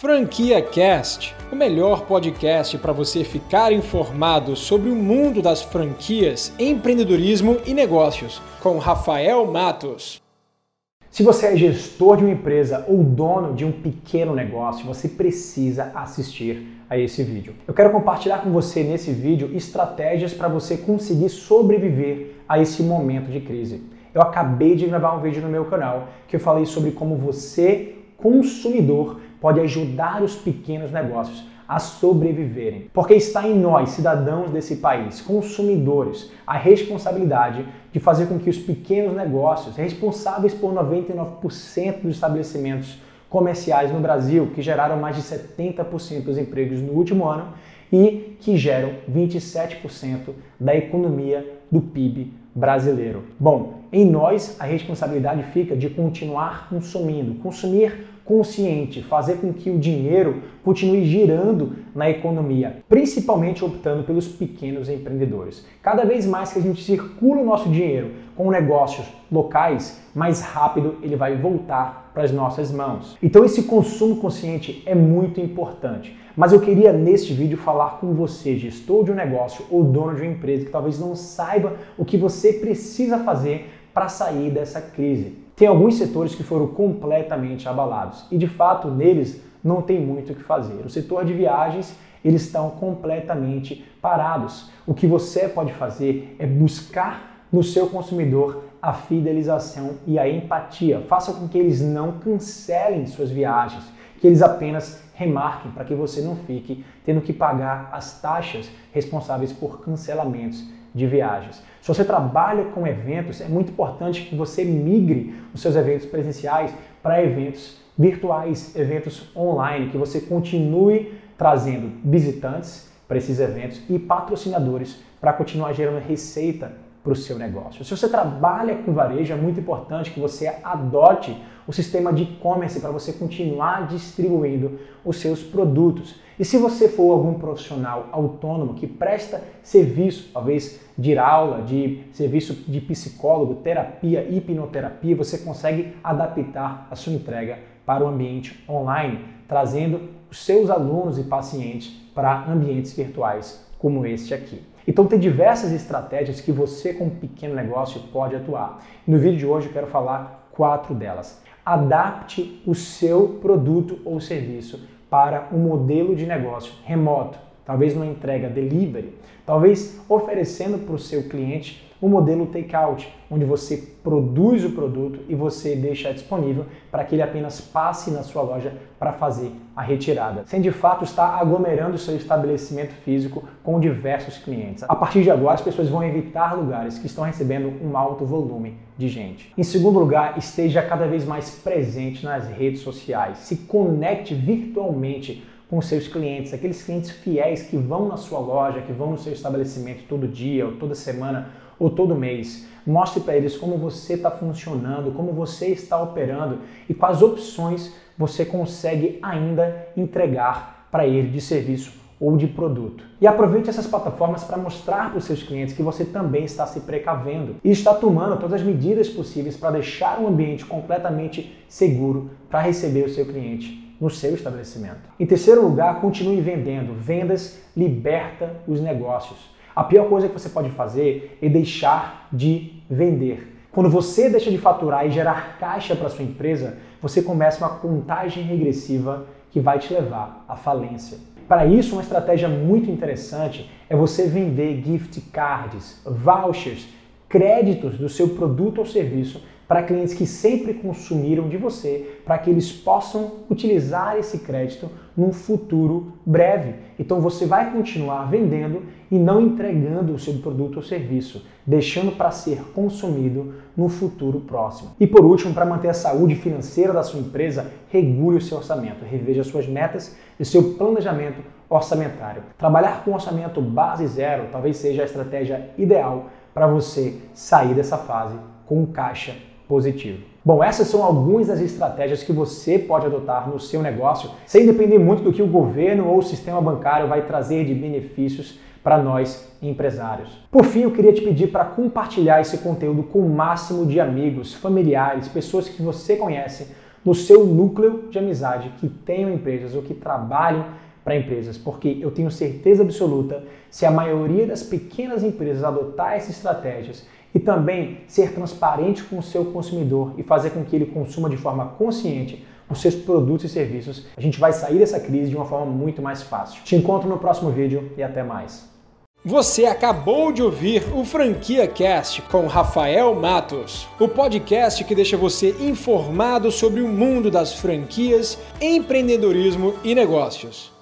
Franquia Cast, o melhor podcast para você ficar informado sobre o mundo das franquias, empreendedorismo e negócios, com Rafael Matos. Se você é gestor de uma empresa ou dono de um pequeno negócio, você precisa assistir a esse vídeo. Eu quero compartilhar com você nesse vídeo estratégias para você conseguir sobreviver a esse momento de crise. Eu acabei de gravar um vídeo no meu canal que eu falei sobre como você, consumidor, pode ajudar os pequenos negócios a sobreviverem. Porque está em nós, cidadãos desse país, consumidores, a responsabilidade de fazer com que os pequenos negócios, responsáveis por 99% dos estabelecimentos comerciais no Brasil, que geraram mais de 70% dos empregos no último ano e que geram 27% da economia do PIB brasileiro. Bom, em nós a responsabilidade fica de continuar consumindo, consumir consciente, fazer com que o dinheiro continue girando na economia, principalmente optando pelos pequenos empreendedores. Cada vez mais que a gente circula o nosso dinheiro com negócios locais, mais rápido ele vai voltar para as nossas mãos. Então esse consumo consciente é muito importante. Mas eu queria neste vídeo falar com você, gestor de um negócio ou dono de uma empresa que talvez não saiba o que você precisa fazer para sair dessa crise. Tem alguns setores que foram completamente abalados e de fato neles não tem muito o que fazer. O setor de viagens eles estão completamente parados. O que você pode fazer é buscar no seu consumidor a fidelização e a empatia. Faça com que eles não cancelem suas viagens, que eles apenas remarquem para que você não fique tendo que pagar as taxas responsáveis por cancelamentos de viagens. Se você trabalha com eventos, é muito importante que você migre os seus eventos presenciais para eventos virtuais, eventos online, que você continue trazendo visitantes para esses eventos e patrocinadores para continuar gerando receita para o seu negócio. Se você trabalha com varejo, é muito importante que você adote o sistema de e-commerce para você continuar distribuindo os seus produtos. E se você for algum profissional autônomo que presta serviço, talvez de aula, de serviço de psicólogo, terapia, hipnoterapia, você consegue adaptar a sua entrega para o ambiente online, trazendo os seus alunos e pacientes para ambientes virtuais como este aqui. Então tem diversas estratégias que você como pequeno negócio pode atuar. No vídeo de hoje eu quero falar quatro delas. Adapte o seu produto ou serviço para um modelo de negócio remoto, talvez uma entrega delivery, talvez oferecendo para o seu cliente o modelo takeout, onde você produz o produto e você deixa disponível para que ele apenas passe na sua loja para fazer a retirada, sem de fato estar aglomerando seu estabelecimento físico com diversos clientes. A partir de agora, as pessoas vão evitar lugares que estão recebendo um alto volume de gente. Em segundo lugar, esteja cada vez mais presente nas redes sociais. Se conecte virtualmente com seus clientes, aqueles clientes fiéis que vão na sua loja, que vão no seu estabelecimento todo dia ou toda semana ou todo mês. Mostre para eles como você está funcionando, como você está operando e quais opções você consegue ainda entregar para ele de serviço ou de produto. E aproveite essas plataformas para mostrar para os seus clientes que você também está se precavendo e está tomando todas as medidas possíveis para deixar um ambiente completamente seguro para receber o seu cliente no seu estabelecimento. Em terceiro lugar, continue vendendo. Vendas liberta os negócios. A pior coisa que você pode fazer é deixar de vender. Quando você deixa de faturar e gerar caixa para sua empresa, você começa uma contagem regressiva que vai te levar à falência. Para isso, uma estratégia muito interessante é você vender gift cards, vouchers, créditos do seu produto ou serviço para clientes que sempre consumiram de você, para que eles possam utilizar esse crédito num futuro breve. Então você vai continuar vendendo e não entregando o seu produto ou serviço, deixando para ser consumido no futuro próximo. E por último, para manter a saúde financeira da sua empresa, regule o seu orçamento, reveja suas metas e seu planejamento orçamentário. Trabalhar com orçamento base zero talvez seja a estratégia ideal para você sair dessa fase com caixa positivo. Bom, essas são algumas das estratégias que você pode adotar no seu negócio, sem depender muito do que o governo ou o sistema bancário vai trazer de benefícios para nós empresários. Por fim, eu queria te pedir para compartilhar esse conteúdo com o máximo de amigos, familiares, pessoas que você conhece no seu núcleo de amizade que tenham empresas ou que trabalhem para empresas, porque eu tenho certeza absoluta se a maioria das pequenas empresas adotar essas estratégias e também ser transparente com o seu consumidor e fazer com que ele consuma de forma consciente os seus produtos e serviços, a gente vai sair dessa crise de uma forma muito mais fácil. Te encontro no próximo vídeo e até mais. Você acabou de ouvir o Franquia Cast com Rafael Matos, o podcast que deixa você informado sobre o mundo das franquias, empreendedorismo e negócios.